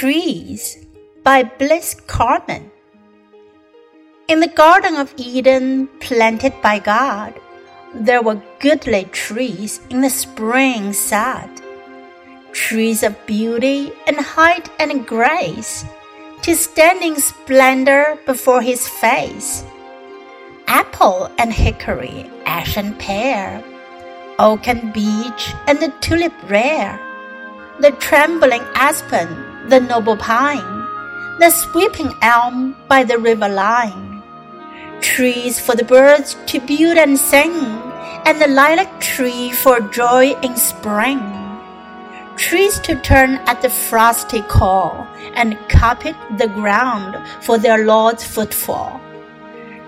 Trees by Bliss Carman. In the Garden of Eden, planted by God, there were goodly trees in the spring sad, trees of beauty and height and grace, to standing splendor before his face. Apple and hickory, ash and pear, oak and beech and the tulip rare, the trembling aspen the noble pine, the sweeping elm by the river line, trees for the birds to build and sing, and the lilac tree for joy in spring. Trees to turn at the frosty call and carpet the ground for their Lord's footfall.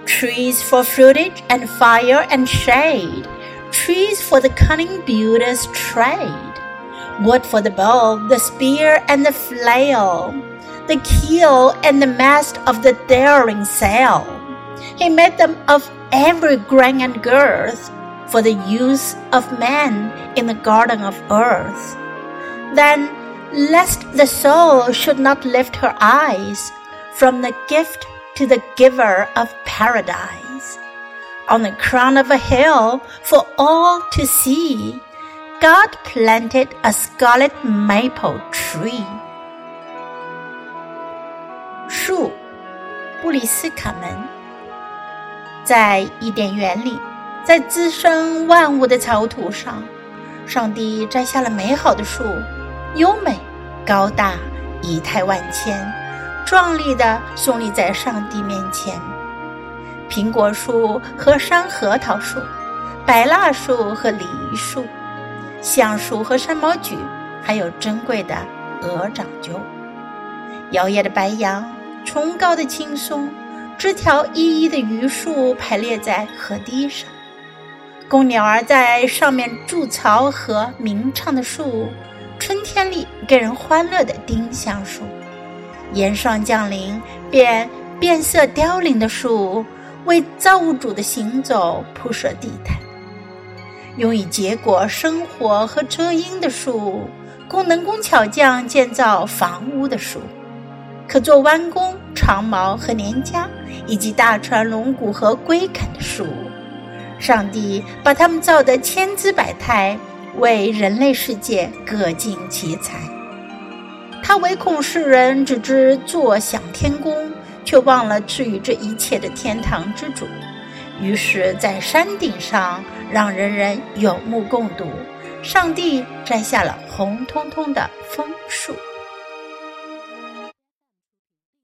Trees for fruitage and fire and shade, trees for the cunning builder's trade wood for the bow, the spear and the flail, the keel and the mast of the daring sail. He made them of every grain and girth for the use of man in the garden of earth. Then, lest the soul should not lift her eyes from the gift to the giver of paradise, on the crown of a hill for all to see God planted a scarlet maple tree. 树，布里斯卡门，在伊甸园里，在滋生万物的草土上，上帝摘下了美好的树，优美、高大、仪态万千，壮丽的耸立在上帝面前。苹果树和山核桃树，白蜡树和梨树。橡树和山毛榉，还有珍贵的鹅掌楸，摇曳的白杨，崇高的青松，枝条依依的榆树排列在河堤上，供鸟儿在上面筑巢和鸣唱的树，春天里给人欢乐的丁香树，严霜降临便变色凋零的树，为造物主的行走铺设地毯。用以结果、生活和遮阴的树，供能工巧匠建造房屋的树，可做弯弓、长矛和镰枷，以及大船、龙骨和龟肯的树。上帝把它们造得千姿百态，为人类世界各尽其才。他唯恐世人只知坐享天宫，却忘了赐予这一切的天堂之主。于是，在山顶上，让人人有目共睹。上帝摘下了红彤彤的枫树。